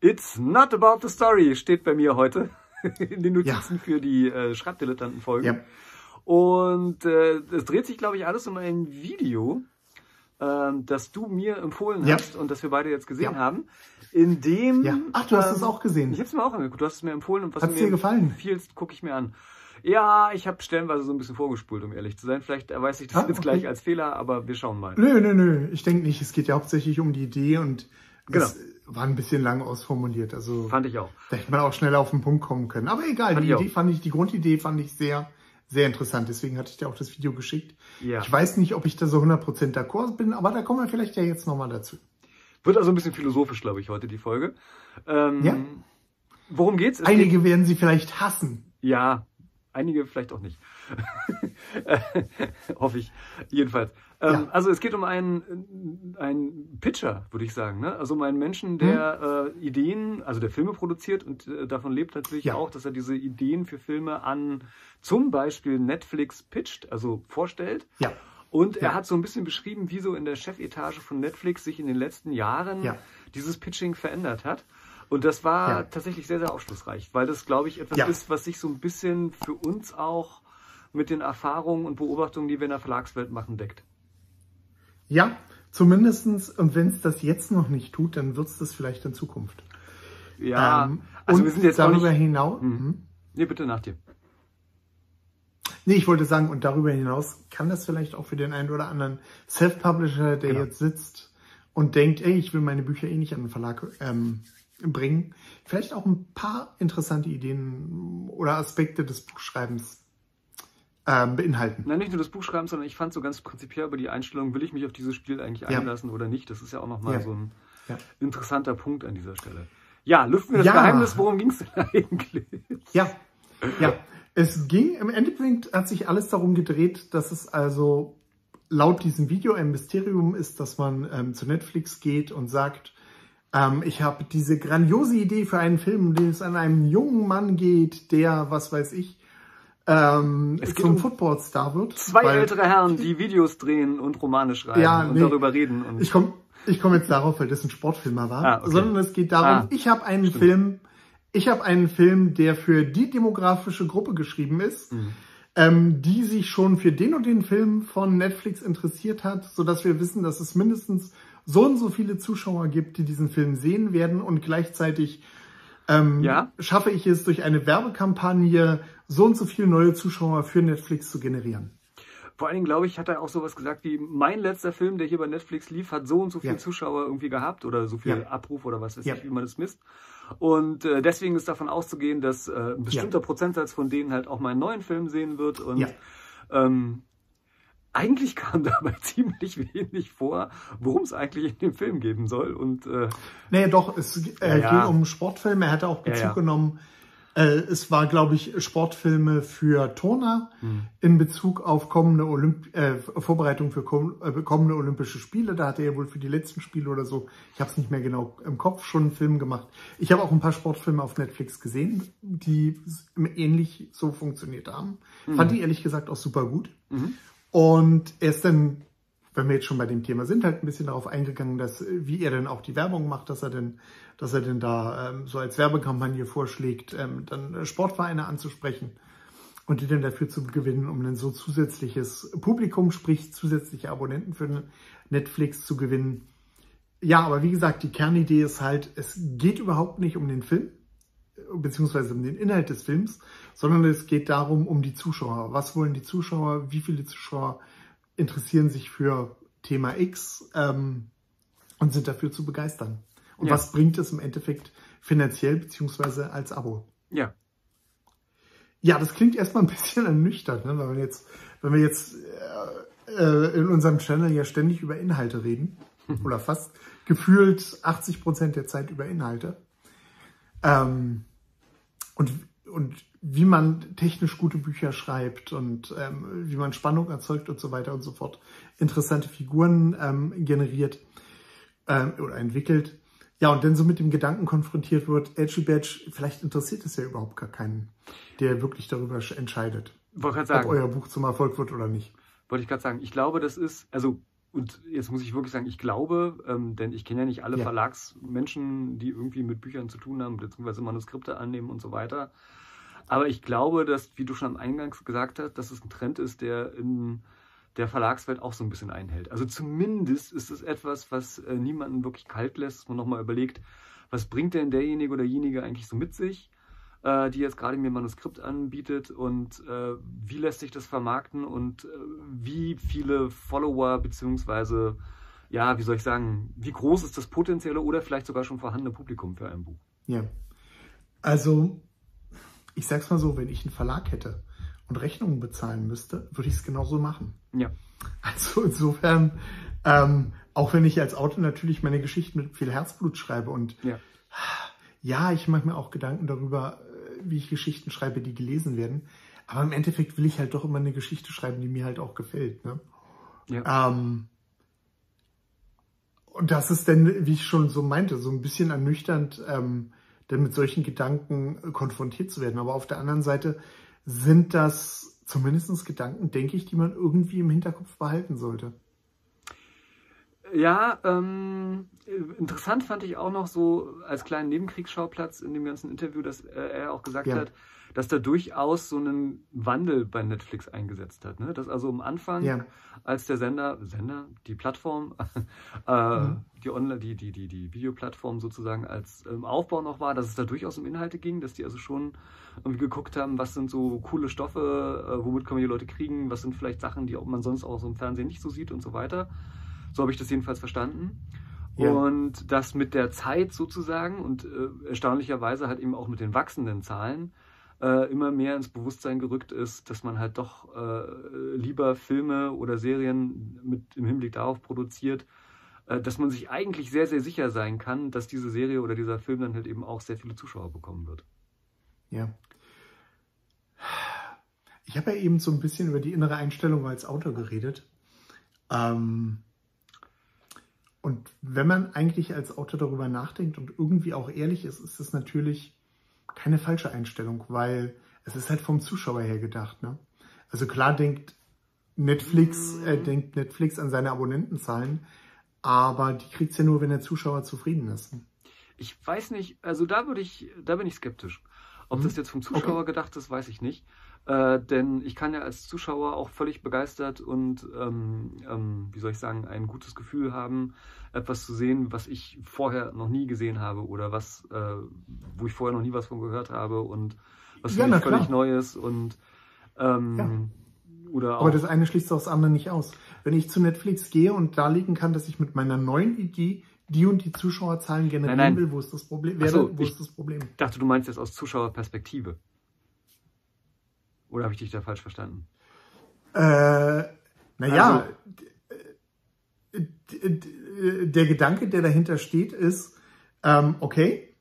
It's not about the story steht bei mir heute in den Notizen ja. für die äh, Schreibdilettanten-Folge. Ja. Und äh, es dreht sich, glaube ich, alles um ein Video, äh, das du mir empfohlen ja. hast und das wir beide jetzt gesehen haben. In dem. Ja. Ach, du hast es ähm, auch gesehen. Ich habe es mir auch angeguckt. Du hast es mir empfohlen und was Hat's mir dir gefallen? Vielst gucke ich mir an. Ja, ich habe stellenweise so ein bisschen vorgespult, um ehrlich zu sein. Vielleicht erweist sich das ah, jetzt okay. gleich als Fehler, aber wir schauen mal. Nö, nö, nö. Ich denke nicht. Es geht ja hauptsächlich um die Idee und genau. es war ein bisschen lang ausformuliert. Also fand ich auch. Da hätte man auch schneller auf den Punkt kommen können. Aber egal, fand die Idee auch. fand ich, die Grundidee fand ich sehr, sehr interessant. Deswegen hatte ich dir auch das Video geschickt. Ja. Ich weiß nicht, ob ich da so 100% d'accord bin, aber da kommen wir vielleicht ja jetzt nochmal dazu. Wird also ein bisschen philosophisch, glaube ich, heute die Folge. Ähm, ja. Worum geht's? Es Einige geht... werden sie vielleicht hassen. Ja, einige vielleicht auch nicht. Hoffe ich. Jedenfalls. Ähm, ja. Also es geht um einen, einen Pitcher, würde ich sagen. Ne? Also um einen Menschen, der mhm. äh, Ideen, also der Filme produziert und äh, davon lebt natürlich ja. auch, dass er diese Ideen für Filme an zum Beispiel Netflix pitcht, also vorstellt. Ja. Und er hat so ein bisschen beschrieben, wie so in der Chefetage von Netflix sich in den letzten Jahren ja. dieses Pitching verändert hat. Und das war ja. tatsächlich sehr, sehr aufschlussreich, weil das, glaube ich, etwas ja. ist, was sich so ein bisschen für uns auch mit den Erfahrungen und Beobachtungen, die wir in der Verlagswelt machen, deckt. Ja, zumindestens und wenn es das jetzt noch nicht tut, dann wird es das vielleicht in Zukunft. Ja, ähm, also wir sind jetzt darüber hinaus. Mhm. mhm. Nee, bitte nach dir. Nee, ich wollte sagen, und darüber hinaus kann das vielleicht auch für den einen oder anderen Self-Publisher, der genau. jetzt sitzt und denkt, ey, ich will meine Bücher eh nicht an den Verlag ähm, bringen, vielleicht auch ein paar interessante Ideen oder Aspekte des Buchschreibens ähm, beinhalten. Nein, nicht nur das Buchschreiben, sondern ich fand so ganz prinzipiell über die Einstellung, will ich mich auf dieses Spiel eigentlich ja. einlassen oder nicht? Das ist ja auch nochmal ja. so ein ja. interessanter Punkt an dieser Stelle. Ja, lüften wir das Geheimnis, worum ging es denn eigentlich? Ja, ja. Es ging, im Endeffekt hat sich alles darum gedreht, dass es also laut diesem Video ein Mysterium ist, dass man ähm, zu Netflix geht und sagt, ähm, ich habe diese grandiose Idee für einen Film, in dem es an einen jungen Mann geht, der, was weiß ich, ähm, zum um Footballstar wird. Zwei ältere Herren, die Videos drehen und Romane schreiben ja, und nee, darüber reden. Und ich komme ich komm jetzt darauf, weil das ein Sportfilmer war, ah, okay. sondern es geht darum, ah, ich habe einen stimmt. Film, ich habe einen Film, der für die demografische Gruppe geschrieben ist, mhm. ähm, die sich schon für den und den Film von Netflix interessiert hat, so dass wir wissen, dass es mindestens so und so viele Zuschauer gibt, die diesen Film sehen werden und gleichzeitig ähm, ja? schaffe ich es durch eine Werbekampagne so und so viele neue Zuschauer für Netflix zu generieren. Vor allen Dingen, glaube ich, hat er auch sowas gesagt wie, mein letzter Film, der hier bei Netflix lief, hat so und so viele ja. Zuschauer irgendwie gehabt oder so viel ja. Abruf oder was weiß ja. ich, wie man das misst. Und äh, deswegen ist davon auszugehen, dass äh, ein bestimmter Prozentsatz von denen halt auch meinen neuen Film sehen wird. Und ähm, eigentlich kam dabei ziemlich wenig vor, worum es eigentlich in dem Film geben soll. Und, äh, nee, doch, es äh, ja, ging um Sportfilme. Er hatte auch Bezug ja, ja. genommen. Äh, es war, glaube ich, Sportfilme für Turner hm. in Bezug auf kommende Olymp äh, Vorbereitung für äh, kommende Olympische Spiele. Da hatte er wohl für die letzten Spiele oder so, ich habe es nicht mehr genau im Kopf, schon einen Film gemacht. Ich habe auch ein paar Sportfilme auf Netflix gesehen, die ähnlich so funktioniert haben. Mhm. Fand die ehrlich gesagt auch super gut. Mhm. Und er ist dann, wenn wir jetzt schon bei dem Thema sind, halt ein bisschen darauf eingegangen, dass, wie er denn auch die Werbung macht, dass er denn, dass er denn da ähm, so als Werbekampagne vorschlägt, ähm, dann Sportvereine anzusprechen und die dann dafür zu gewinnen, um dann so zusätzliches Publikum, sprich zusätzliche Abonnenten für Netflix zu gewinnen. Ja, aber wie gesagt, die Kernidee ist halt, es geht überhaupt nicht um den Film, beziehungsweise um den Inhalt des Films, sondern es geht darum, um die Zuschauer. Was wollen die Zuschauer? Wie viele Zuschauer interessieren sich für Thema X ähm, und sind dafür zu begeistern? Und ja. was bringt es im Endeffekt finanziell beziehungsweise als Abo? Ja. Ja, das klingt erstmal ein bisschen ernüchternd, ne? wenn wir jetzt, wenn wir jetzt äh, äh in unserem Channel ja ständig über Inhalte reden oder fast gefühlt 80 Prozent der Zeit über Inhalte. Ähm, und, und wie man technisch gute Bücher schreibt und ähm, wie man Spannung erzeugt und so weiter und so fort, interessante Figuren ähm, generiert ähm, oder entwickelt. Ja, und dann so mit dem Gedanken konfrontiert wird, Edgy Badge, vielleicht interessiert es ja überhaupt gar keinen, der wirklich darüber entscheidet, sagen, ob euer Buch zum Erfolg wird oder nicht. Wollte ich gerade sagen, ich glaube, das ist, also und jetzt muss ich wirklich sagen, ich glaube, ähm, denn ich kenne ja nicht alle ja. Verlagsmenschen, die irgendwie mit Büchern zu tun haben, beziehungsweise Manuskripte annehmen und so weiter. Aber ich glaube, dass, wie du schon am Eingangs gesagt hast, dass es ein Trend ist, der in der Verlagswelt auch so ein bisschen einhält. Also zumindest ist es etwas, was äh, niemanden wirklich kalt lässt, dass man nochmal überlegt, was bringt denn derjenige oder diejenige eigentlich so mit sich, äh, die jetzt gerade mir ein Manuskript anbietet und äh, wie lässt sich das vermarkten und äh, wie viele Follower beziehungsweise ja, wie soll ich sagen, wie groß ist das potenzielle oder vielleicht sogar schon vorhandene Publikum für ein Buch? Ja, also ich sag's mal so, wenn ich einen Verlag hätte und Rechnungen bezahlen müsste, würde ich es genauso machen. Ja. Also insofern, ähm, auch wenn ich als Autor natürlich meine Geschichten mit viel Herzblut schreibe und ja, ja ich mache mir auch Gedanken darüber, äh, wie ich Geschichten schreibe, die gelesen werden. Aber im Endeffekt will ich halt doch immer eine Geschichte schreiben, die mir halt auch gefällt. Ne? Ja. Ähm, und das ist dann, wie ich schon so meinte, so ein bisschen ernüchternd, ähm, denn mit solchen Gedanken konfrontiert zu werden. Aber auf der anderen Seite sind das zumindest Gedanken, denke ich, die man irgendwie im Hinterkopf behalten sollte. Ja, ähm, interessant fand ich auch noch so als kleinen Nebenkriegsschauplatz in dem ganzen Interview, dass äh, er auch gesagt ja. hat, dass da durchaus so einen Wandel bei Netflix eingesetzt hat. Ne? Dass also am Anfang, ja. als der Sender, Sender, die Plattform, äh, mhm. die Online, die, die, die, die Videoplattform sozusagen als im Aufbau noch war, dass es da durchaus um Inhalte ging, dass die also schon irgendwie geguckt haben, was sind so coole Stoffe, äh, womit können wir die Leute kriegen, was sind vielleicht Sachen, die man sonst auch so im Fernsehen nicht so sieht und so weiter. So habe ich das jedenfalls verstanden. Ja. Und das mit der Zeit sozusagen und äh, erstaunlicherweise halt eben auch mit den wachsenden Zahlen äh, immer mehr ins Bewusstsein gerückt ist, dass man halt doch äh, lieber Filme oder Serien mit im Hinblick darauf produziert, äh, dass man sich eigentlich sehr, sehr sicher sein kann, dass diese Serie oder dieser Film dann halt eben auch sehr viele Zuschauer bekommen wird. Ja. Ich habe ja eben so ein bisschen über die innere Einstellung als Autor geredet. Ähm, und wenn man eigentlich als Autor darüber nachdenkt und irgendwie auch ehrlich ist, ist es natürlich keine falsche Einstellung, weil es ist halt vom Zuschauer her gedacht. Ne? Also klar denkt Netflix, äh, denkt Netflix an seine Abonnentenzahlen, aber die kriegt es ja nur, wenn der Zuschauer zufrieden ist. Ich weiß nicht, also da würde ich, da bin ich skeptisch. Ob mhm. das jetzt vom Zuschauer okay. gedacht ist, weiß ich nicht. Äh, denn ich kann ja als Zuschauer auch völlig begeistert und, ähm, ähm, wie soll ich sagen, ein gutes Gefühl haben, etwas zu sehen, was ich vorher noch nie gesehen habe oder was, äh, wo ich vorher noch nie was von gehört habe und was ja, völlig klar. Neues und ähm, ja. oder auch Aber das eine schließt das andere nicht aus. Wenn ich zu Netflix gehe und darlegen kann, dass ich mit meiner neuen Idee die und die Zuschauerzahlen generieren nein, nein. will, wo ist das Problem? So, wo ist das Problem? Ich dachte, du meinst jetzt aus Zuschauerperspektive. Oder habe ich dich da falsch verstanden? Äh, naja, also, der Gedanke, der dahinter steht, ist, ähm, okay,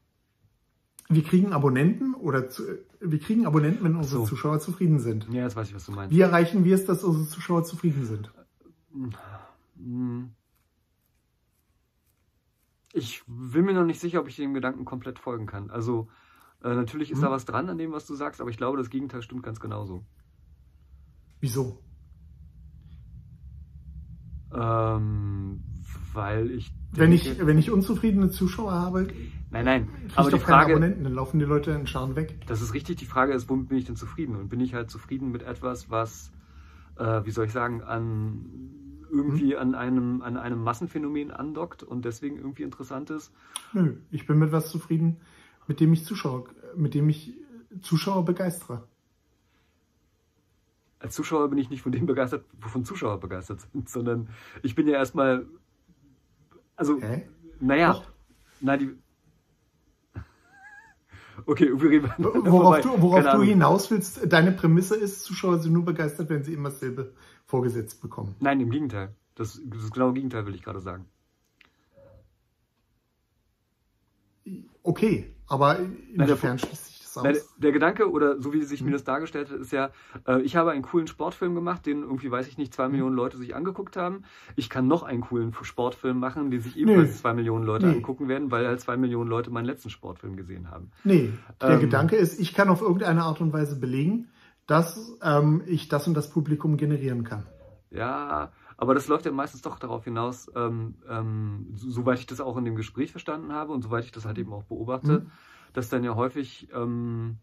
wir kriegen Abonnenten oder zu, wir kriegen Abonnenten, wenn unsere so. Zuschauer zufrieden sind. Ja, jetzt weiß ich, was du meinst. Wie erreichen wir es, dass unsere Zuschauer zufrieden sind? Ich bin mir noch nicht sicher, ob ich dem Gedanken komplett folgen kann. Also äh, natürlich ist hm. da was dran an dem, was du sagst, aber ich glaube, das Gegenteil stimmt ganz genauso. Wieso? Ähm, weil ich. Wenn ich, wenn ich unzufriedene Zuschauer habe, nein, nein. Aber die Frage, Abonnenten, dann laufen die Leute in Scharen weg. Das ist richtig. Die Frage ist, womit bin ich denn zufrieden? Und bin ich halt zufrieden mit etwas, was, äh, wie soll ich sagen, an irgendwie hm? an einem an einem Massenphänomen andockt und deswegen irgendwie interessant ist? Nö, ich bin mit was zufrieden, mit dem ich Zuschauer, mit dem ich Zuschauer begeistere. Als Zuschauer bin ich nicht von dem begeistert, wovon Zuschauer begeistert sind, sondern ich bin ja erstmal, also, Hä? naja, na die, Okay, wir reden Worauf du, worauf du hinaus willst, deine Prämisse ist, Zuschauer sind nur begeistert, wenn sie immer dasselbe vorgesetzt bekommen. Nein, im Gegenteil. Das, das genaue Gegenteil will ich gerade sagen. Okay, aber inwiefern schließt sich das aus? Der, der, Gedanke, oder so wie sich mir hm. das dargestellt hat, ist ja, äh, ich habe einen coolen Sportfilm gemacht, den irgendwie, weiß ich nicht, zwei hm. Millionen Leute sich angeguckt haben. Ich kann noch einen coolen Sportfilm machen, den sich ebenfalls nee. zwei Millionen Leute nee. angucken werden, weil halt zwei Millionen Leute meinen letzten Sportfilm gesehen haben. Nee, der ähm, Gedanke ist, ich kann auf irgendeine Art und Weise belegen, dass ähm, ich das und das Publikum generieren kann. Ja, Aber das läuft ja meistens doch darauf hinaus, ähm, ähm, soweit ich das auch in dem Gespräch verstanden habe und soweit ich das halt eben auch beobachte, mhm. dass dann ja häufig ähm,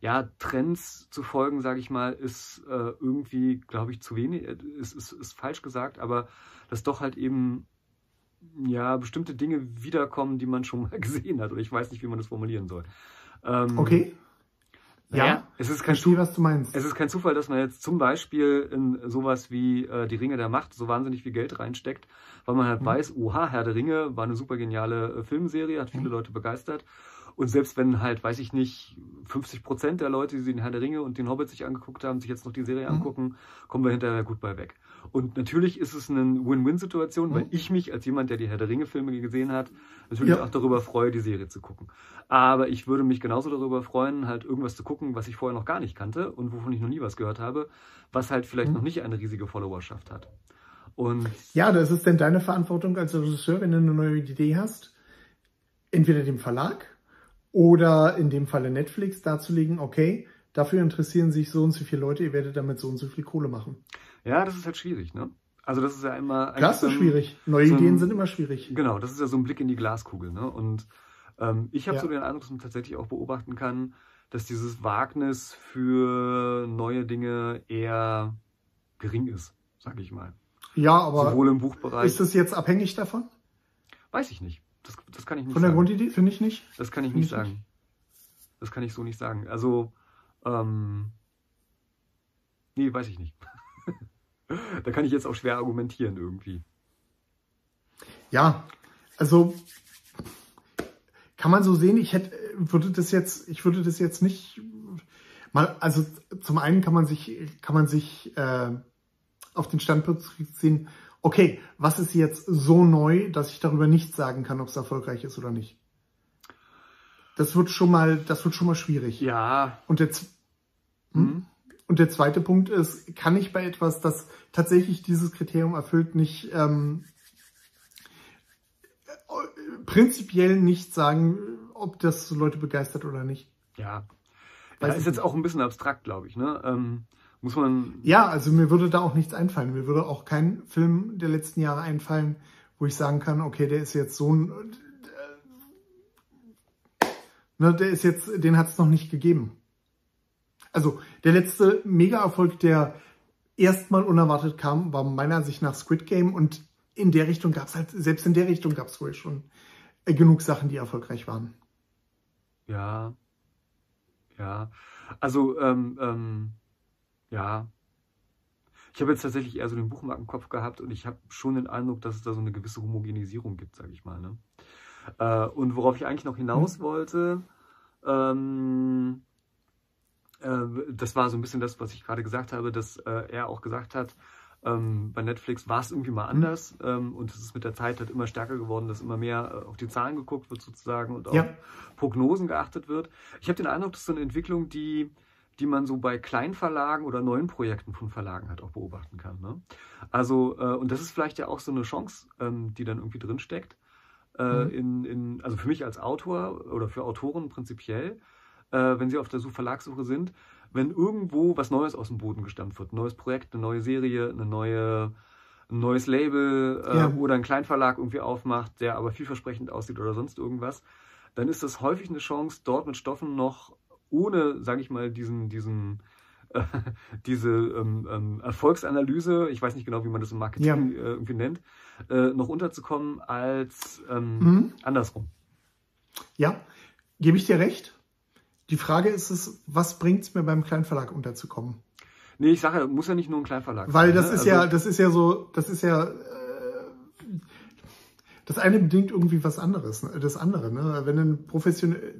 ja, Trends zu folgen, sage ich mal, ist äh, irgendwie, glaube ich, zu wenig, äh, ist, ist, ist falsch gesagt, aber dass doch halt eben ja bestimmte Dinge wiederkommen, die man schon mal gesehen hat. Oder ich weiß nicht, wie man das formulieren soll. Ähm, okay. Ja, ja, es ist kein Verstehe, was du meinst. Es ist kein Zufall, dass man jetzt zum Beispiel in sowas wie äh, die Ringe der Macht so wahnsinnig viel Geld reinsteckt, weil man halt mhm. weiß, oha, Herr der Ringe war eine super geniale äh, Filmserie, hat viele mhm. Leute begeistert. Und selbst wenn halt, weiß ich nicht, 50 Prozent der Leute, die den Herr der Ringe und den Hobbit sich angeguckt haben, sich jetzt noch die Serie mhm. angucken, kommen wir hinterher gut bei weg. Und natürlich ist es eine Win-Win-Situation, mhm. weil ich mich als jemand, der die Herr der Ringe-Filme gesehen hat, natürlich ja. auch darüber freue, die Serie zu gucken. Aber ich würde mich genauso darüber freuen, halt irgendwas zu gucken, was ich vorher noch gar nicht kannte und wovon ich noch nie was gehört habe, was halt vielleicht mhm. noch nicht eine riesige Followerschaft hat. Und ja, das ist denn deine Verantwortung als Regisseur, wenn du eine neue Idee hast, entweder dem Verlag oder in dem Falle Netflix darzulegen, okay, dafür interessieren sich so und so viele Leute, ihr werdet damit so und so viel Kohle machen. Ja, das ist halt schwierig, ne? Also das ist ja immer... Das ist schwierig. Neue so ein, Ideen sind immer schwierig. Genau, das ist ja so ein Blick in die Glaskugel, ne? Und ähm, ich habe ja. so den Eindruck, dass man tatsächlich auch beobachten kann, dass dieses Wagnis für neue Dinge eher gering ist, sage ich mal. Ja, aber Sowohl im Buchbereich. Ist das jetzt abhängig davon? Weiß ich nicht. Das, das kann ich nicht Von der sagen. Grundidee finde ich nicht. Das kann ich find nicht ich sagen. Nicht. Das kann ich so nicht sagen. Also, ähm, nee, weiß ich nicht. da kann ich jetzt auch schwer argumentieren irgendwie. Ja, also kann man so sehen, ich hätte, würde das jetzt, ich würde das jetzt nicht mal, also zum einen kann man sich, kann man sich äh, auf den Standpunkt ziehen, okay, was ist jetzt so neu, dass ich darüber nicht sagen kann, ob es erfolgreich ist oder nicht? Das wird schon mal, das wird schon mal schwierig. Ja. Und jetzt, hm? mhm. und der zweite Punkt ist, kann ich bei etwas, das tatsächlich dieses Kriterium erfüllt, nicht ähm, prinzipiell nicht sagen, ob das Leute begeistert oder nicht? Ja. Weiß ja, ist jetzt auch ein bisschen abstrakt, glaube ich. Ne? Ähm, muss man. Ja, also mir würde da auch nichts einfallen. Mir würde auch kein Film der letzten Jahre einfallen, wo ich sagen kann, okay, der ist jetzt so ein. Äh, ne, der ist jetzt, den hat es noch nicht gegeben. Also der letzte Mega-Erfolg, der erstmal unerwartet kam, war meiner Ansicht nach Squid Game und in der Richtung gab es halt, selbst in der Richtung gab es wohl schon äh, genug Sachen, die erfolgreich waren. Ja. Ja. Also, ähm, ähm, ja. Ich habe jetzt tatsächlich eher so den Buchmarkt im Kopf gehabt und ich habe schon den Eindruck, dass es da so eine gewisse Homogenisierung gibt, sage ich mal. Ne? Äh, und worauf ich eigentlich noch hinaus mhm. wollte, ähm, äh, das war so ein bisschen das, was ich gerade gesagt habe, dass äh, er auch gesagt hat, ähm, bei Netflix war es irgendwie mal mhm. anders ähm, und es ist mit der Zeit halt immer stärker geworden, dass immer mehr äh, auf die Zahlen geguckt wird sozusagen und auf ja. Prognosen geachtet wird. Ich habe den Eindruck, das ist so eine Entwicklung, die die man so bei Kleinverlagen oder neuen Projekten von Verlagen halt auch beobachten kann. Ne? Also, äh, und das ist vielleicht ja auch so eine Chance, ähm, die dann irgendwie drinsteckt. Äh, mhm. in, in, also für mich als Autor oder für Autoren prinzipiell, äh, wenn sie auf der Verlagssuche sind, wenn irgendwo was Neues aus dem Boden gestammt wird, ein neues Projekt, eine neue Serie, eine neue, ein neues Label äh, ja. oder ein Kleinverlag irgendwie aufmacht, der aber vielversprechend aussieht oder sonst irgendwas, dann ist das häufig eine Chance, dort mit Stoffen noch ohne, sage ich mal, diesen, diesen, äh, diese ähm, ähm, Erfolgsanalyse, ich weiß nicht genau, wie man das im Marketing ja. äh, irgendwie nennt, äh, noch unterzukommen als ähm, mhm. andersrum. Ja, gebe ich dir recht. Die Frage ist es, was bringt es mir beim Kleinverlag unterzukommen? Nee, ich sage, muss ja nicht nur ein Kleinverlag Weil sein. Weil das ne? ist also, ja, das ist ja so, das ist ja äh, das eine bedingt irgendwie was anderes, ne? das andere. Ne? Wenn ein professionell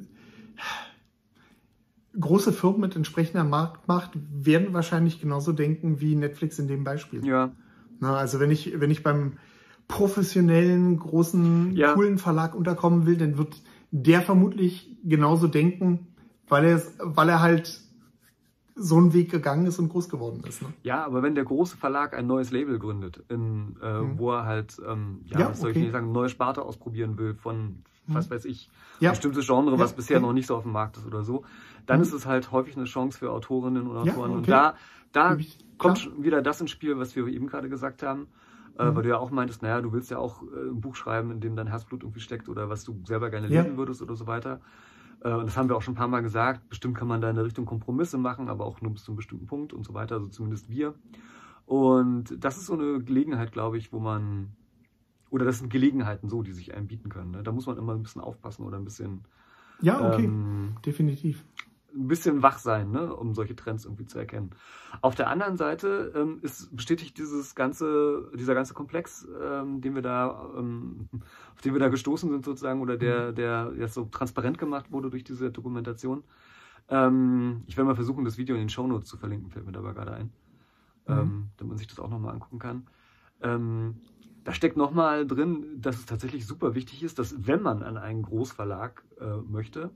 große Firmen mit entsprechender Marktmacht werden wahrscheinlich genauso denken wie Netflix in dem Beispiel. Ja. Na, also wenn ich, wenn ich beim professionellen, großen, ja. coolen Verlag unterkommen will, dann wird der vermutlich genauso denken, weil er, weil er halt so einen Weg gegangen ist und groß geworden ist. Ne? Ja, aber wenn der große Verlag ein neues Label gründet, in, äh, mhm. wo er halt, ähm, ja, ja, was soll okay. ich nicht sagen, neue Sparte ausprobieren will von was weiß ich, ja. bestimmtes Genre, was bisher noch nicht so auf dem Markt ist oder so, dann mhm. ist es halt häufig eine Chance für Autorinnen und Autoren. Okay. Und da, da kommt schon wieder das ins Spiel, was wir eben gerade gesagt haben. Äh, mhm. weil du ja auch meintest, naja, du willst ja auch äh, ein Buch schreiben, in dem dein Herzblut irgendwie steckt oder was du selber gerne lesen würdest oder so weiter. Äh, und das haben wir auch schon ein paar Mal gesagt. Bestimmt kann man da in der Richtung Kompromisse machen, aber auch nur bis zu einem bestimmten Punkt und so weiter, also zumindest wir. Und das ist so eine Gelegenheit, glaube ich, wo man, oder das sind Gelegenheiten so, die sich einem bieten können. Ne? Da muss man immer ein bisschen aufpassen oder ein bisschen. Ja, okay, ähm, definitiv. Ein bisschen wach sein, ne, um solche Trends irgendwie zu erkennen. Auf der anderen Seite ähm, ist bestätigt dieses ganze, dieser ganze Komplex, ähm, den wir da, ähm, auf den wir da gestoßen sind sozusagen, oder der, mhm. der jetzt so transparent gemacht wurde durch diese Dokumentation. Ähm, ich werde mal versuchen, das Video in den Shownotes zu verlinken, fällt mir dabei gerade ein mhm. ähm, damit man sich das auch nochmal angucken kann. Ähm, da steckt nochmal drin, dass es tatsächlich super wichtig ist, dass wenn man an einen Großverlag äh, möchte,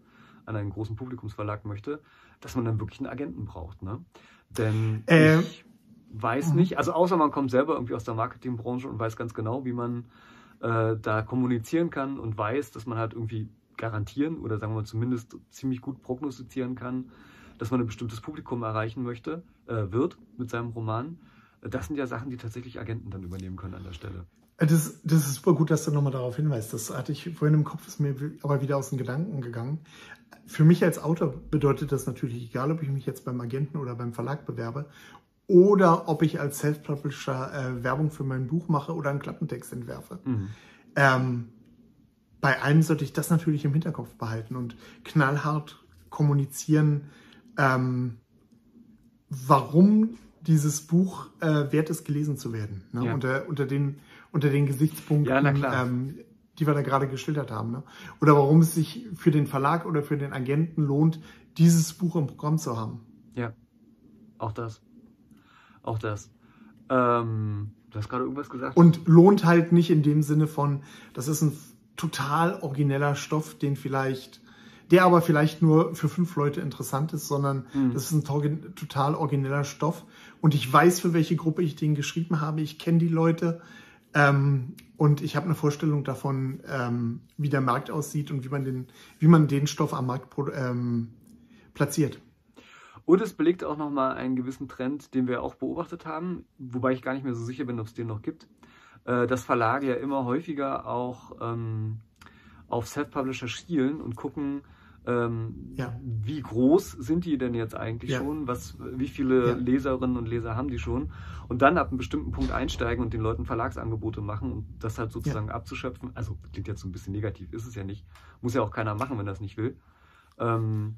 an einen großen Publikumsverlag möchte, dass man dann wirklich einen Agenten braucht. Ne? Denn äh, ich weiß mhm. nicht, also außer man kommt selber irgendwie aus der Marketingbranche und weiß ganz genau, wie man äh, da kommunizieren kann und weiß, dass man halt irgendwie garantieren oder sagen wir zumindest ziemlich gut prognostizieren kann, dass man ein bestimmtes Publikum erreichen möchte, äh, wird mit seinem Roman. Das sind ja Sachen, die tatsächlich Agenten dann übernehmen können an der Stelle. Äh, das, das ist super gut, dass du nochmal darauf hinweist. Das hatte ich vorhin im Kopf, ist mir aber wieder aus den Gedanken gegangen. Für mich als Autor bedeutet das natürlich, egal ob ich mich jetzt beim Agenten oder beim Verlag bewerbe oder ob ich als Self-Publisher äh, Werbung für mein Buch mache oder einen Klappentext entwerfe. Mhm. Ähm, bei allen sollte ich das natürlich im Hinterkopf behalten und knallhart kommunizieren, ähm, warum dieses Buch äh, wert ist, gelesen zu werden. Ne? Ja. Unter, unter, den, unter den Gesichtspunkten, ja, ähm, die wir da gerade geschildert haben. Ne? Oder warum es sich für den Verlag oder für den Agenten lohnt, dieses Buch im Programm zu haben. Ja, auch das. Auch das. Ähm, du hast gerade irgendwas gesagt. Und lohnt halt nicht in dem Sinne von, das ist ein total origineller Stoff, den vielleicht der aber vielleicht nur für fünf Leute interessant ist, sondern mhm. das ist ein total origineller Stoff. Und ich weiß, für welche Gruppe ich den geschrieben habe. Ich kenne die Leute. Ähm, und ich habe eine Vorstellung davon, ähm, wie der Markt aussieht und wie man den, wie man den Stoff am Markt ähm, platziert. Und es belegt auch nochmal einen gewissen Trend, den wir auch beobachtet haben, wobei ich gar nicht mehr so sicher bin, ob es den noch gibt, äh, dass Verlage ja immer häufiger auch ähm, auf Self-Publisher schielen und gucken, ähm, ja. Wie groß sind die denn jetzt eigentlich ja. schon? Was, wie viele ja. Leserinnen und Leser haben die schon? Und dann ab einem bestimmten Punkt einsteigen und den Leuten Verlagsangebote machen und das halt sozusagen abzuschöpfen. Also klingt jetzt so ein bisschen negativ, ist es ja nicht. Muss ja auch keiner machen, wenn er es nicht will. Ähm,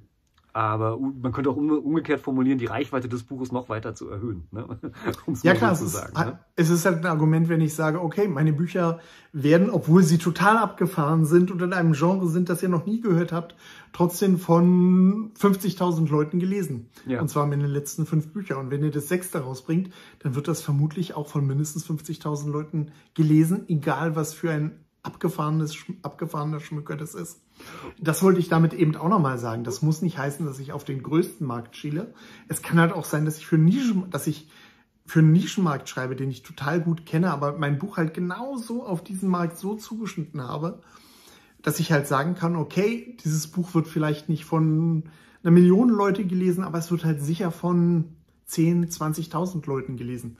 aber man könnte auch umgekehrt formulieren, die Reichweite des Buches noch weiter zu erhöhen. Ne? ja klar, so es, sagen, ist, ne? es ist halt ein Argument, wenn ich sage, okay, meine Bücher werden, obwohl sie total abgefahren sind und in einem Genre sind, das ihr noch nie gehört habt, trotzdem von 50.000 Leuten gelesen. Ja. Und zwar mit den letzten fünf Büchern. Und wenn ihr das sechste rausbringt, dann wird das vermutlich auch von mindestens 50.000 Leuten gelesen, egal was für ein abgefahrenes, abgefahrener Schmücker das ist. Das wollte ich damit eben auch nochmal sagen. Das muss nicht heißen, dass ich auf den größten Markt schiele. Es kann halt auch sein, dass ich für Nischen, dass ich für einen Nischenmarkt schreibe, den ich total gut kenne, aber mein Buch halt genauso auf diesen Markt so zugeschnitten habe, dass ich halt sagen kann, okay, dieses Buch wird vielleicht nicht von einer Million Leute gelesen, aber es wird halt sicher von 10, 20.000 Leuten gelesen,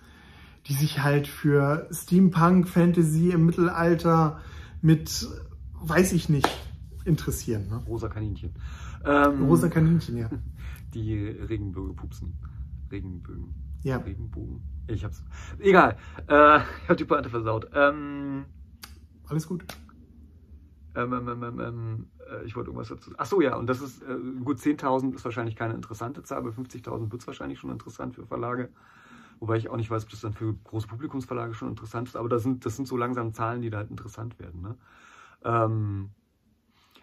die sich halt für Steampunk, Fantasy im Mittelalter mit, weiß ich nicht, interessieren. Ne? Rosa Kaninchen. Ähm, Rosa Kaninchen, ja. Die Regenbögen pupsen. Regenbögen. Ja. Regenbogen. Ich hab's. Egal. Äh, ich hab die Pointe versaut. Ähm, Alles gut. Ähm, ähm, ähm, ähm, ähm äh, ich wollte irgendwas dazu. Ach so, ja, und das ist äh, gut 10.000 ist wahrscheinlich keine interessante Zahl, aber 50.000 wird es wahrscheinlich schon interessant für Verlage. Wobei ich auch nicht weiß, ob das dann für große Publikumsverlage schon interessant ist, aber das sind, das sind so langsam Zahlen, die da halt interessant werden. Ne? Ähm,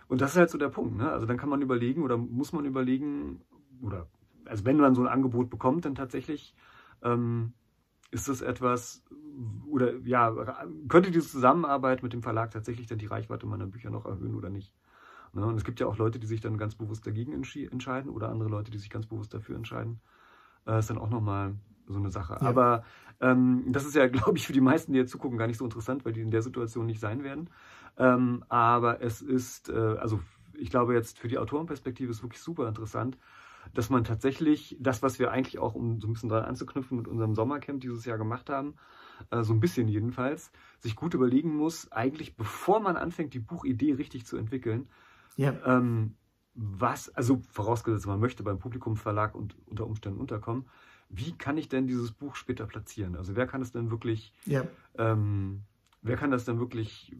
und das ist halt so der Punkt. Ne? Also dann kann man überlegen oder muss man überlegen, oder also wenn man so ein Angebot bekommt, dann tatsächlich ähm, ist das etwas, oder ja, könnte diese Zusammenarbeit mit dem Verlag tatsächlich dann die Reichweite meiner Bücher noch erhöhen oder nicht? Ne? Und es gibt ja auch Leute, die sich dann ganz bewusst dagegen entscheiden oder andere Leute, die sich ganz bewusst dafür entscheiden. Das ist dann auch nochmal so eine Sache. Ja. Aber ähm, das ist ja, glaube ich, für die meisten, die jetzt zugucken, gar nicht so interessant, weil die in der Situation nicht sein werden. Ähm, aber es ist, äh, also ich glaube jetzt für die Autorenperspektive ist wirklich super interessant, dass man tatsächlich das, was wir eigentlich auch, um so ein bisschen dran anzuknüpfen, mit unserem Sommercamp dieses Jahr gemacht haben, äh, so ein bisschen jedenfalls, sich gut überlegen muss, eigentlich bevor man anfängt, die Buchidee richtig zu entwickeln, ja. ähm, was, also vorausgesetzt, man möchte beim Publikumsverlag und unter Umständen unterkommen, wie kann ich denn dieses Buch später platzieren? Also wer kann es denn wirklich, ja. ähm, wer kann das denn wirklich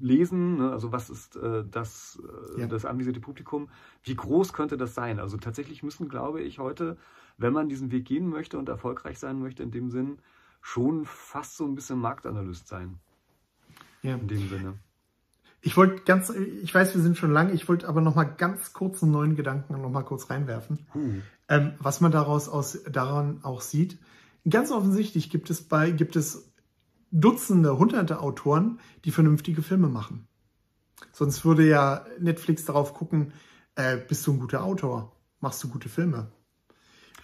lesen? Ne? Also was ist äh, das, äh, ja. das anvisierte Publikum? Wie groß könnte das sein? Also tatsächlich müssen, glaube ich, heute, wenn man diesen Weg gehen möchte und erfolgreich sein möchte in dem Sinn, schon fast so ein bisschen Marktanalyst sein. Ja. In dem Sinne. Ich wollte ganz, ich weiß, wir sind schon lang, ich wollte aber noch mal ganz kurz einen neuen Gedanken noch mal kurz reinwerfen. Hm. Ähm, was man daraus aus, daran auch sieht. Ganz offensichtlich gibt es bei, gibt es Dutzende, hunderte Autoren, die vernünftige Filme machen. Sonst würde ja Netflix darauf gucken, äh, bist du ein guter Autor? Machst du gute Filme?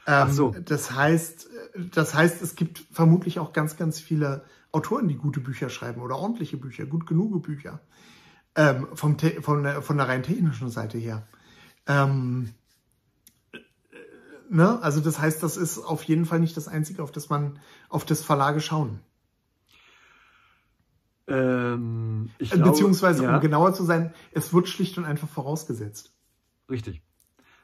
Ähm, Ach so. Das heißt, das heißt, es gibt vermutlich auch ganz, ganz viele Autoren, die gute Bücher schreiben oder ordentliche Bücher, gut genug Bücher. Ähm, vom von, der, von der rein technischen Seite her. Ähm, ne? Also das heißt, das ist auf jeden Fall nicht das Einzige, auf das man, auf das Verlage schauen. Ähm, ich glaube, Beziehungsweise, ja. um genauer zu sein, es wird schlicht und einfach vorausgesetzt. Richtig.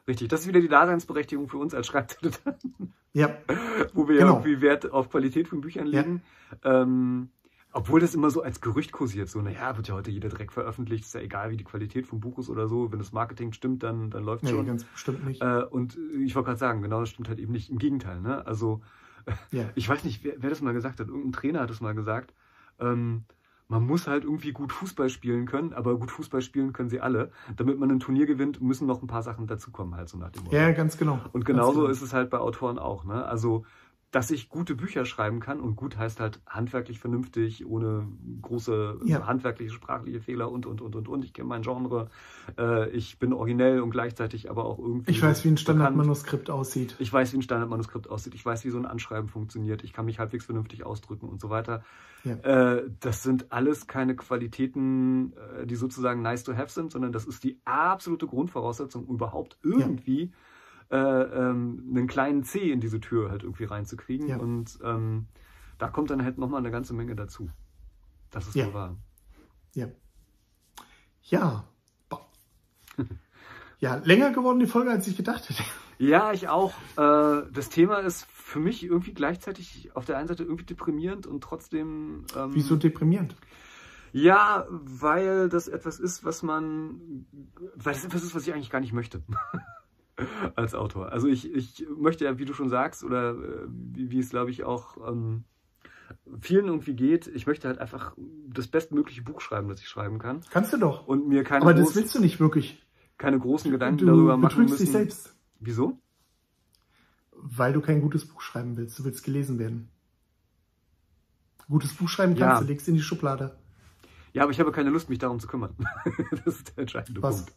Richtig. Das ist wieder die Daseinsberechtigung für uns als Schreibdilettanten. Ja. Wo wir genau. ja irgendwie Wert auf Qualität von Büchern legen. Ja. Ähm, obwohl das immer so als Gerücht kursiert, so, naja, wird ja heute jeder Dreck veröffentlicht, ist ja egal, wie die Qualität vom Buch ist oder so. Wenn das Marketing stimmt, dann, dann läuft es nee, schon. ganz bestimmt nicht. Äh, und ich wollte gerade sagen, genau das stimmt halt eben nicht. Im Gegenteil, ne? Also, ja. ich weiß nicht, wer, wer, das mal gesagt hat. Irgendein Trainer hat das mal gesagt. Ähm, man muss halt irgendwie gut Fußball spielen können, aber gut Fußball spielen können sie alle. Damit man ein Turnier gewinnt, müssen noch ein paar Sachen dazukommen, halt so nach dem Motto. Ja, ganz genau. Und genauso genau. ist es halt bei Autoren auch, ne? Also, dass ich gute Bücher schreiben kann und gut heißt halt handwerklich vernünftig, ohne große ja. handwerkliche, sprachliche Fehler und, und, und, und, und. Ich kenne mein Genre. Äh, ich bin originell und gleichzeitig aber auch irgendwie. Ich weiß, wie ein Standardmanuskript aussieht. Ich weiß, wie ein Standardmanuskript aussieht. Ich weiß, wie so ein Anschreiben funktioniert. Ich kann mich halbwegs vernünftig ausdrücken und so weiter. Ja. Äh, das sind alles keine Qualitäten, äh, die sozusagen nice to have sind, sondern das ist die absolute Grundvoraussetzung, überhaupt irgendwie. Ja äh, ähm, einen kleinen C in diese Tür halt irgendwie reinzukriegen. Ja. Und ähm, da kommt dann halt nochmal eine ganze Menge dazu. Das ist ja. so wahr. Ja. Ja. ja, länger geworden die Folge, als ich gedacht hätte. Ja, ich auch. Äh, das Thema ist für mich irgendwie gleichzeitig auf der einen Seite irgendwie deprimierend und trotzdem. Ähm, Wieso deprimierend? Ja, weil das etwas ist, was man, weil das etwas ist, was ich eigentlich gar nicht möchte. als Autor. Also ich, ich möchte ja, wie du schon sagst, oder äh, wie, wie es glaube ich auch ähm, vielen irgendwie geht, ich möchte halt einfach das bestmögliche Buch schreiben, das ich schreiben kann. Kannst du doch. Und mir keine Aber das willst du nicht wirklich. Keine großen Gedanken du darüber machen müssen. dich selbst. Wieso? Weil du kein gutes Buch schreiben willst. Du willst gelesen werden. Gutes Buch schreiben kannst ja. du, legst in die Schublade. Ja, aber ich habe keine Lust, mich darum zu kümmern. das ist der entscheidende Was? Punkt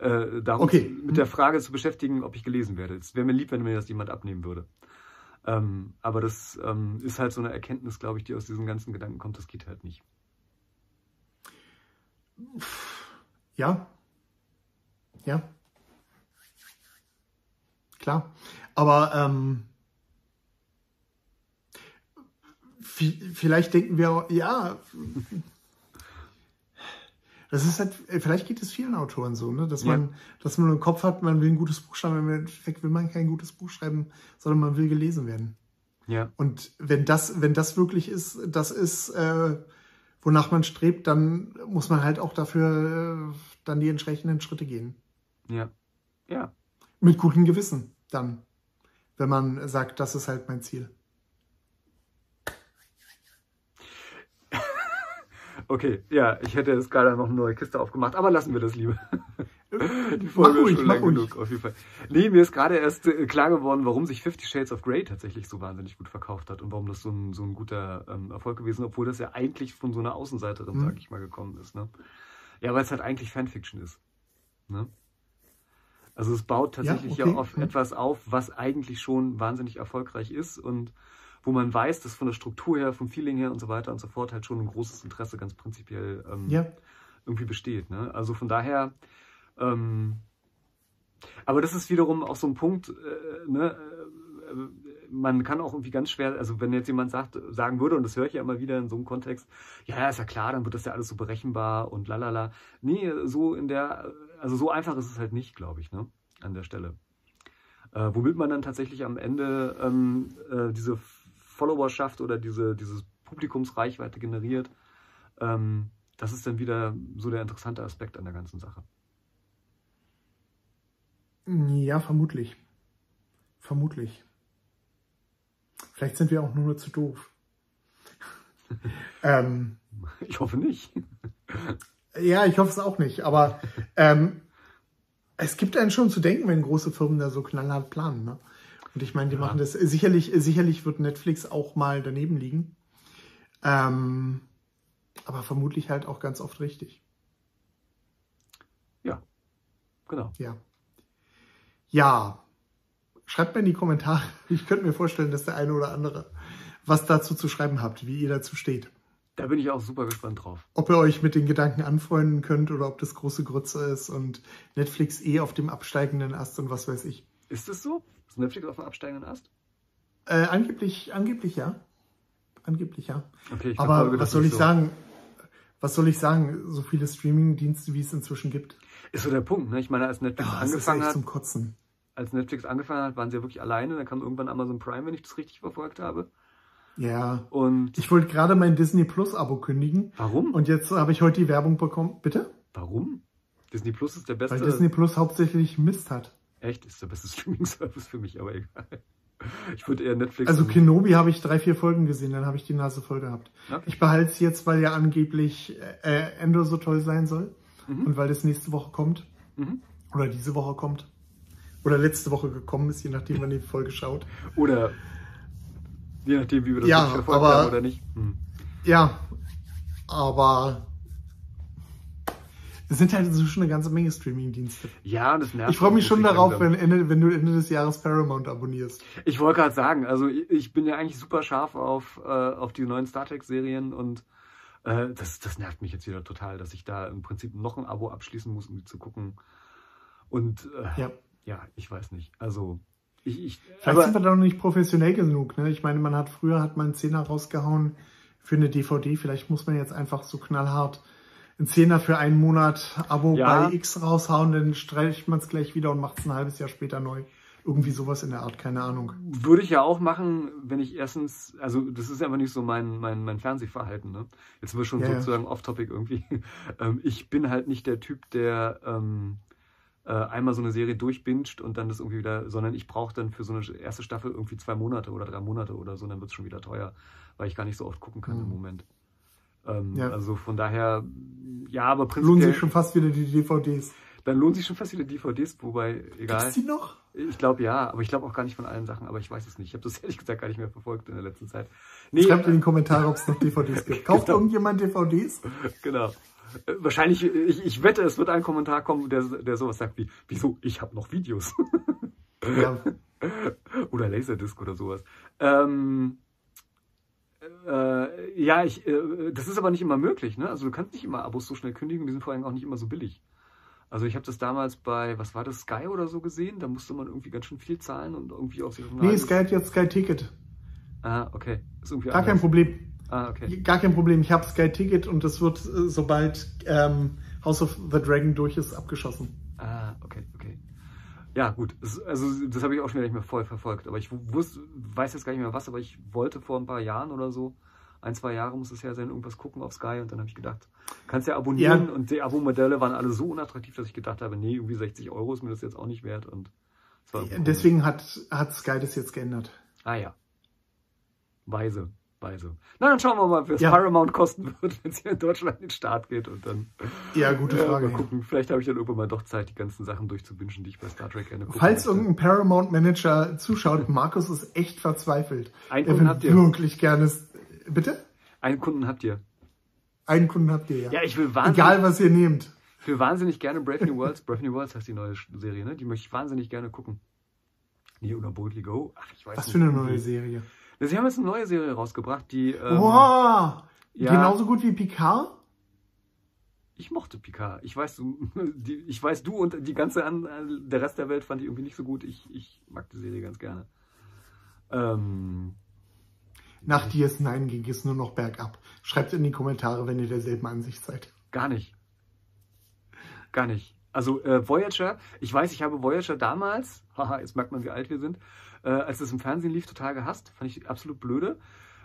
äh, darum okay. mit der Frage zu beschäftigen, ob ich gelesen werde. Es wäre mir lieb, wenn mir das jemand abnehmen würde. Ähm, aber das ähm, ist halt so eine Erkenntnis, glaube ich, die aus diesen ganzen Gedanken kommt. Das geht halt nicht. Ja. Ja. Klar. Aber ähm, vielleicht denken wir, ja, das ist halt, äh, vielleicht geht es vielen Autoren so, ne? dass, man, ja. dass man im Kopf hat, man will ein gutes Buch schreiben, im Endeffekt will man kein gutes Buch schreiben, sondern man will gelesen werden. Ja. Und wenn das, wenn das wirklich ist, das ist, äh, wonach man strebt, dann muss man halt auch dafür äh, dann die entsprechenden Schritte gehen. Ja. Ja. Mit gutem Gewissen dann, wenn man sagt, das ist halt mein Ziel. Okay, ja, ich hätte jetzt gerade noch eine neue Kiste aufgemacht, aber lassen wir das lieber. Die Folge mach ist schon lang genug, auf jeden Fall. Nee, mir ist gerade erst äh, klar geworden, warum sich Fifty Shades of Grey tatsächlich so wahnsinnig gut verkauft hat und warum das so ein, so ein guter ähm, Erfolg gewesen ist, obwohl das ja eigentlich von so einer Außenseiterin, mhm. sag ich mal, gekommen ist. Ne? Ja, weil es halt eigentlich Fanfiction ist. Ne? Also es baut tatsächlich ja, okay. ja auf mhm. etwas auf, was eigentlich schon wahnsinnig erfolgreich ist und wo man weiß, dass von der Struktur her, vom Feeling her und so weiter und so fort halt schon ein großes Interesse ganz prinzipiell ähm, ja. irgendwie besteht. Ne? Also von daher, ähm, aber das ist wiederum auch so ein Punkt, äh, ne, äh, man kann auch irgendwie ganz schwer, also wenn jetzt jemand sagt, sagen würde, und das höre ich ja immer wieder in so einem Kontext, ja, ist ja klar, dann wird das ja alles so berechenbar und lalala. Nee, so in der, also so einfach ist es halt nicht, glaube ich, ne, an der Stelle. Äh, womit man dann tatsächlich am Ende ähm, äh, diese Followerschaft oder diese dieses Publikumsreichweite generiert. Ähm, das ist dann wieder so der interessante Aspekt an der ganzen Sache. Ja, vermutlich. Vermutlich. Vielleicht sind wir auch nur zu doof. ähm, ich hoffe nicht. ja, ich hoffe es auch nicht. Aber ähm, es gibt einen schon zu denken, wenn große Firmen da so knallhart planen. Ne? Und ich meine, die ja. machen das. Sicherlich, sicherlich wird Netflix auch mal daneben liegen. Ähm, aber vermutlich halt auch ganz oft richtig. Ja, genau. Ja. Ja. Schreibt mir in die Kommentare. Ich könnte mir vorstellen, dass der eine oder andere was dazu zu schreiben habt, wie ihr dazu steht. Da bin ich auch super gespannt drauf. Ob ihr euch mit den Gedanken anfreunden könnt oder ob das große Grütze ist und Netflix eh auf dem absteigenden Ast und was weiß ich. Ist es so? Ist Netflix auf dem absteigenden Ast? Äh, angeblich, angeblich ja. Angeblich ja. Okay, Aber was soll ich so. sagen? Was soll ich sagen? So viele Streaming-Dienste, wie es inzwischen gibt. Ist so der Punkt, ne? Ich meine, als Netflix oh, angefangen hat. Zum Kotzen. Als Netflix angefangen hat, waren sie ja wirklich alleine. Dann kam irgendwann Amazon Prime, wenn ich das richtig verfolgt habe. Ja. Und ich wollte gerade mein Disney Plus Abo kündigen. Warum? Und jetzt habe ich heute die Werbung bekommen. Bitte? Warum? Disney Plus ist der beste. Weil Disney Plus hauptsächlich Mist hat. Echt? Ist der beste Streaming-Service für mich, aber egal. Ich würde eher Netflix. Also Kenobi habe ich drei, vier Folgen gesehen, dann habe ich die Nase voll gehabt. Okay. Ich behalte es jetzt, weil ja angeblich äh, Endor so toll sein soll. Mhm. Und weil das nächste Woche kommt. Mhm. Oder diese Woche kommt. Oder letzte Woche gekommen ist, je nachdem, wann die Folge schaut. Oder Je nachdem, wie wir das ja, verfolgt aber, haben oder nicht. Hm. Ja, aber es sind halt so schon eine ganze Menge Streaming-Dienste. Ja, das nervt. Ich freue mich schon darauf, wenn, Ende, wenn du Ende des Jahres Paramount abonnierst. Ich wollte gerade sagen, also ich bin ja eigentlich super scharf auf, äh, auf die neuen Star Trek-Serien und äh, das, das nervt mich jetzt wieder total, dass ich da im Prinzip noch ein Abo abschließen muss, um die zu gucken. Und äh, ja. ja, ich weiß nicht. Also ich, ich, Vielleicht sind wir da noch nicht professionell genug. Ne? Ich meine, man hat früher hat man einen Zehner rausgehauen für eine DVD. Vielleicht muss man jetzt einfach so knallhart einen Zehner für einen Monat Abo ja. bei X raushauen, dann streicht man es gleich wieder und macht es ein halbes Jahr später neu. Irgendwie sowas in der Art, keine Ahnung. Würde ich ja auch machen, wenn ich erstens, also das ist einfach nicht so mein, mein, mein Fernsehverhalten. Ne? Jetzt sind wir schon ja, sozusagen ja. off-topic irgendwie. Ähm, ich bin halt nicht der Typ, der ähm, äh, einmal so eine Serie durchbinscht und dann das irgendwie wieder, sondern ich brauche dann für so eine erste Staffel irgendwie zwei Monate oder drei Monate oder so, dann wird es schon wieder teuer, weil ich gar nicht so oft gucken kann mhm. im Moment. Ähm, ja. Also von daher, ja, aber prinzipiell. Lohnen sich schon fast wieder die DVDs. Dann lohnen sich schon fast wieder DVDs, wobei, egal. Gibt's die noch? Ich glaube ja, aber ich glaube auch gar nicht von allen Sachen, aber ich weiß es nicht. Ich habe das ehrlich gesagt gar nicht mehr verfolgt in der letzten Zeit. Nee, Schreibt in den Kommentaren, ob es noch DVDs gibt. Kauft genau. irgendjemand DVDs? Genau. Wahrscheinlich, ich, ich wette, es wird ein Kommentar kommen, der, der sowas sagt wie, wieso, ich habe noch Videos. Ja. oder Laserdisc oder sowas. Ähm, äh, ja, ich, äh, das ist aber nicht immer möglich. Ne? Also du kannst nicht immer Abos so schnell kündigen, die sind vor allem auch nicht immer so billig. Also ich habe das damals bei, was war das, Sky oder so gesehen, da musste man irgendwie ganz schön viel zahlen und irgendwie auch sich... Nee, Sky hat jetzt Sky Ticket. Ah, okay. Ist irgendwie Gar anders. kein Problem. Ah, okay. Gar kein Problem. Ich habe Sky Ticket und das wird, äh, sobald ähm, House of the Dragon durch ist, abgeschossen. Ja, gut. Das, also das habe ich auch schon nicht mehr voll verfolgt. Aber ich wusste, weiß jetzt gar nicht mehr was, aber ich wollte vor ein paar Jahren oder so, ein, zwei Jahre muss es ja sein, irgendwas gucken auf Sky und dann habe ich gedacht, kannst ja abonnieren ja. und die Abo-Modelle waren alle so unattraktiv, dass ich gedacht habe, nee, irgendwie 60 Euro ist mir das jetzt auch nicht wert und Deswegen hat, hat Sky das jetzt geändert. Ah ja. Weise. Weise. Na, dann schauen wir mal, wie es ja. Paramount kosten wird, wenn es hier in Deutschland in den Start geht und dann. Ja, gute Frage. Äh, mal gucken. Vielleicht habe ich dann irgendwann mal doch Zeit, die ganzen Sachen durchzuwünschen, die ich bei Star Trek gerne gucke. Falls irgendein Paramount Manager zuschaut, Markus ist echt verzweifelt. Einen Kunden habt ihr. wirklich gerne. Bitte? Einen Kunden habt ihr. Einen Kunden habt ihr, ja. Ja, ich will wahnsinnig. Egal, was ihr nehmt. Ich will wahnsinnig gerne Brave New Worlds. Brave New Worlds heißt die neue Serie, ne? Die möchte ich wahnsinnig gerne gucken. Nee, oder Boldly Go. Ach, ich weiß was nicht. Was für eine neue Serie? Sie haben jetzt eine neue Serie rausgebracht, die. Ähm, wow! Ja, Genauso gut wie Picard? Ich mochte Picard. Ich weiß, du, die, ich weiß, du und die ganze der Rest der Welt fand ich irgendwie nicht so gut. Ich, ich mag die Serie ganz gerne. Ähm, Nach DS9 ging es nur noch bergab. Schreibt in die Kommentare, wenn ihr derselben Ansicht seid. Gar nicht. Gar nicht. Also äh, Voyager, ich weiß, ich habe Voyager damals, haha, jetzt merkt man, wie alt wir sind, äh, als es im Fernsehen lief, total gehasst. Fand ich absolut blöde.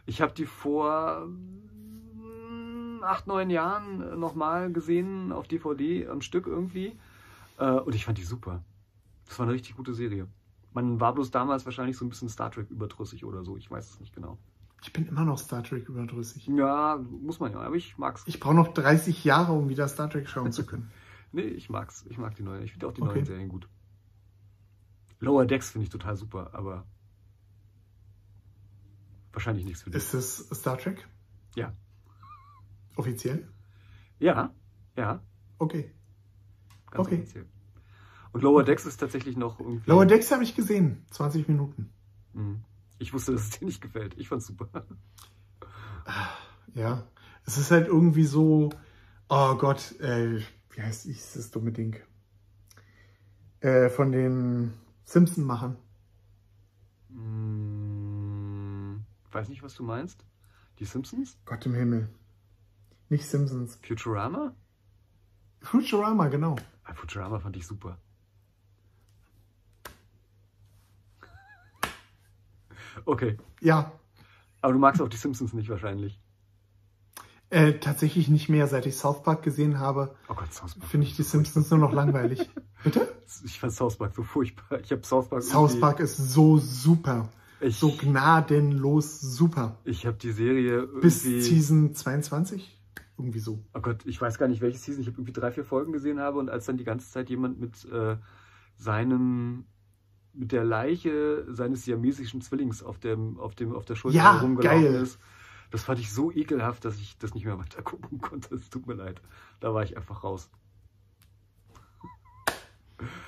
Ich habe die vor hm, acht, neun Jahren nochmal gesehen auf DVD am Stück irgendwie. Äh, und ich fand die super. Das war eine richtig gute Serie. Man war bloß damals wahrscheinlich so ein bisschen Star Trek überdrüssig oder so. Ich weiß es nicht genau. Ich bin immer noch Star Trek überdrüssig. Ja, muss man ja, aber ich mag's. Ich brauche noch 30 Jahre, um wieder Star Trek schauen zu können. nee, ich mag's. Ich mag die neuen. Ich finde auch die okay. neuen Serien gut. Lower Decks finde ich total super, aber wahrscheinlich nichts für dich. Ist das Star Trek? Ja. Offiziell? Ja, ja. Okay. Ganz okay. offiziell. Und Lower Decks ist tatsächlich noch irgendwie. Lower Decks habe ich gesehen, 20 Minuten. Mhm. Ich wusste, dass es dir nicht gefällt. Ich fand's super. Ja, es ist halt irgendwie so, oh Gott, äh, wie heißt ich, das dumme Ding? Äh, von den Simpson-Machern. Hm, weiß nicht, was du meinst. Die Simpsons? Gott im Himmel. Nicht Simpsons. Futurama? Futurama, genau. Ah, Futurama fand ich super. Okay. Ja. Aber du magst auch die Simpsons nicht wahrscheinlich. Äh, tatsächlich nicht mehr, seit ich South Park gesehen habe. Oh Gott, South Park. Finde ich die Simpsons nur noch langweilig. Bitte? Ich fand South Park so furchtbar. Ich habe South Park. South Park ist so super. Ich, so gnadenlos super. Ich habe die Serie bis Season 22 irgendwie so. Oh Gott, ich weiß gar nicht, welche Season. Ich habe irgendwie drei, vier Folgen gesehen habe und als dann die ganze Zeit jemand mit äh, seinem mit der Leiche seines siamesischen Zwillings auf, dem, auf, dem, auf der Schulter ja, rumgelaufen geil. ist. Das fand ich so ekelhaft, dass ich das nicht mehr weiter gucken konnte. Es tut mir leid. Da war ich einfach raus.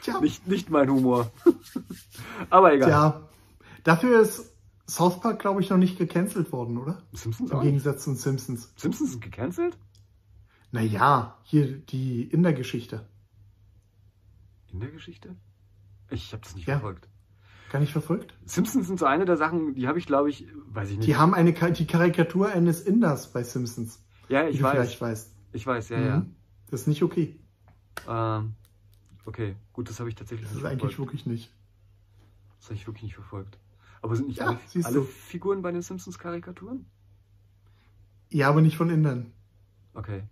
Tja. Nicht, nicht mein Humor. Aber egal. Ja, dafür ist South Park, glaube ich, noch nicht gecancelt worden, oder? Simpsons Im auch Gegensatz zu Simpsons. Simpsons sind gecancelt? Naja, hier die in der Geschichte. In der Geschichte? Ich habe das nicht ja. verfolgt. Gar nicht verfolgt? Simpsons sind so eine der Sachen, die habe ich, glaube ich, weiß ich nicht. Die haben eine die Karikatur eines Inders bei Simpsons. Ja, ich weiß. vielleicht weißt. Ich weiß, ja, mhm. ja. Das ist nicht okay. Ähm, okay, gut, das habe ich tatsächlich das nicht verfolgt. Das ist eigentlich wirklich nicht. Das habe ich wirklich nicht verfolgt. Aber sind nicht ja, alle, alle Figuren bei den Simpsons Karikaturen? Ja, aber nicht von Indern. Okay.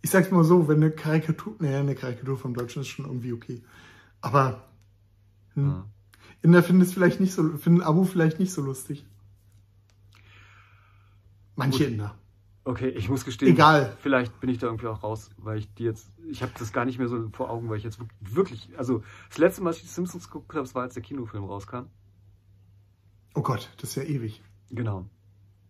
Ich sag's mal so, wenn eine Karikatur, naja, eine Karikatur vom Deutschen ist schon irgendwie okay. Aber hm. Ja. Inder finden es vielleicht nicht so, finden Abo vielleicht nicht so lustig. Manche Gut. Inder. Okay, ich muss gestehen, Egal. vielleicht bin ich da irgendwie auch raus, weil ich die jetzt, ich habe das gar nicht mehr so vor Augen, weil ich jetzt wirklich, also das letzte Mal, als ich die Simpsons geguckt habe, war, als der Kinofilm rauskam. Oh Gott, das ist ja ewig. Genau.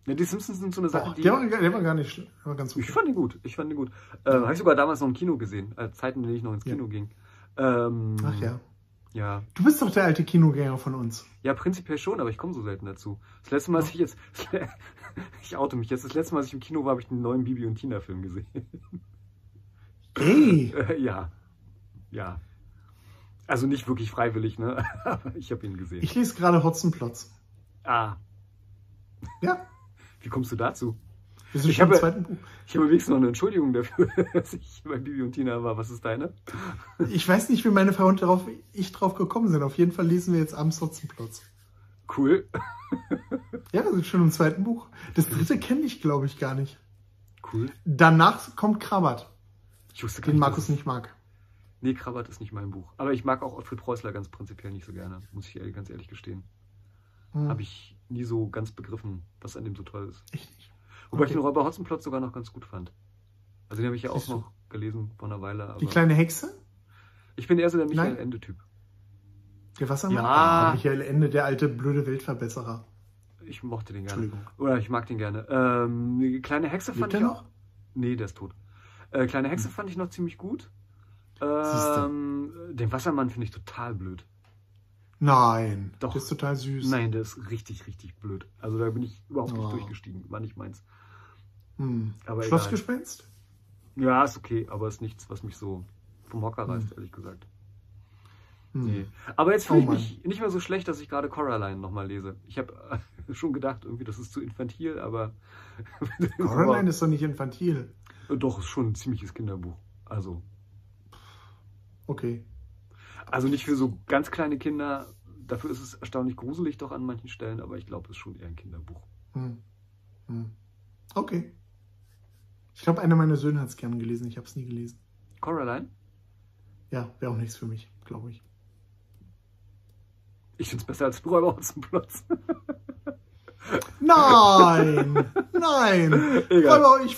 Ja, die Simpsons sind so eine Sache, Boah, die. Der war, der war gar nicht, der war ganz gut. Ich fand ihn gut, ich fand ihn gut. Äh, habe ich sogar damals noch im Kino gesehen, äh, Zeiten, in denen ich noch ins Kino ja. ging. Ähm, Ach ja. Ja. Du bist doch der alte Kinogänger von uns. Ja, prinzipiell schon, aber ich komme so selten dazu. Das letzte Mal, als ich jetzt. ich oute mich jetzt. Das letzte Mal, als ich im Kino war, habe ich den neuen Bibi und Tina-Film gesehen. Ey! ja. Ja. Also nicht wirklich freiwillig, ne? Aber ich habe ihn gesehen. Ich lese gerade Hotzenplotz. Ah. Ja. Wie kommst du dazu? Wir sind ich habe, zweiten Buch. Ich habe wenigstens noch eine Entschuldigung dafür, dass ich bei Bibi und Tina war. Was ist deine? Ich weiß nicht, wie meine Frau und darauf, ich drauf gekommen sind. Auf jeden Fall lesen wir jetzt am Sotzenplotz. Cool. ja, wir sind schon im zweiten Buch. Das dritte kenne ich, glaube ich, gar nicht. Cool. Danach kommt Krabat. Ich wusste gar den nicht, Markus nicht mag. Nee, Krabat ist nicht mein Buch. Aber ich mag auch Ottfried Preußler ganz prinzipiell nicht so gerne, muss ich ganz ehrlich gestehen. Hm. Habe ich nie so ganz begriffen, was an dem so toll ist. Nicht? Wobei okay. ich den Räuber Hotzenplotz sogar noch ganz gut fand. Also den habe ich ja auch noch gelesen vor einer Weile. die kleine Hexe? Ich bin eher so der Michael Ende-Typ. Der Wassermann? Ja. Ah, Michael Ende, der alte blöde Weltverbesserer. Ich mochte den gerne. Oder ich mag den gerne. Ähm, kleine Hexe fand Lebt ich noch? Nee, der ist tot. Äh, kleine Hexe hm. fand ich noch ziemlich gut. Ähm, den Wassermann finde ich total blöd. Nein. Doch. Der ist total süß. Nein, der ist richtig, richtig blöd. Also da bin ich überhaupt nicht oh. durchgestiegen. War nicht meins. Hm. Aber Schlossgespenst? Ja, ist okay, aber ist nichts, was mich so vom Hocker reißt, hm. ehrlich gesagt. Hm. Nee. Aber jetzt fühle oh, ich mich nicht mehr so schlecht, dass ich gerade Coraline nochmal lese. Ich habe schon gedacht, irgendwie, das ist zu infantil, aber. Coraline ist doch nicht infantil. Doch, ist schon ein ziemliches Kinderbuch. Also. Okay. Also nicht für so ganz kleine Kinder. Dafür ist es erstaunlich gruselig doch an manchen Stellen, aber ich glaube, es ist schon eher ein Kinderbuch. Hm. Hm. Okay. Ich glaube, einer meiner Söhne hat es gern gelesen. Ich habe es nie gelesen. Coraline? Ja, wäre auch nichts für mich, glaube ich. Ich finde es besser als Räuber Hotzenplotz. nein, nein. Räuber, ich,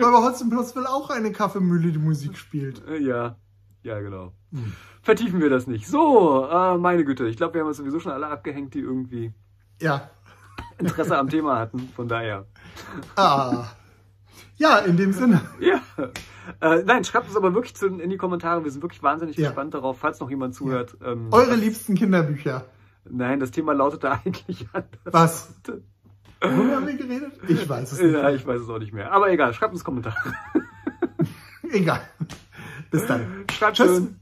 Räuber Hotzenplotz will auch eine Kaffeemühle, die Musik spielt. Ja, ja, genau. Hm. Vertiefen wir das nicht. So, äh, meine Güte, ich glaube, wir haben uns sowieso schon alle abgehängt, die irgendwie ja. Interesse am Thema hatten. Von daher. Ah. Ja, in dem Sinne. Ja. Äh, nein, schreibt uns aber wirklich zu, in die Kommentare. Wir sind wirklich wahnsinnig ja. gespannt darauf, falls noch jemand zuhört. Ja. Ähm, Eure liebsten Kinderbücher. Nein, das Thema lautet da eigentlich anders. Was? Worüber haben wir geredet? Ich weiß es nicht. Ja, ich weiß es auch nicht mehr. Aber egal, schreibt uns Kommentare. egal. Bis dann. Schreibt Tschüss. Schön.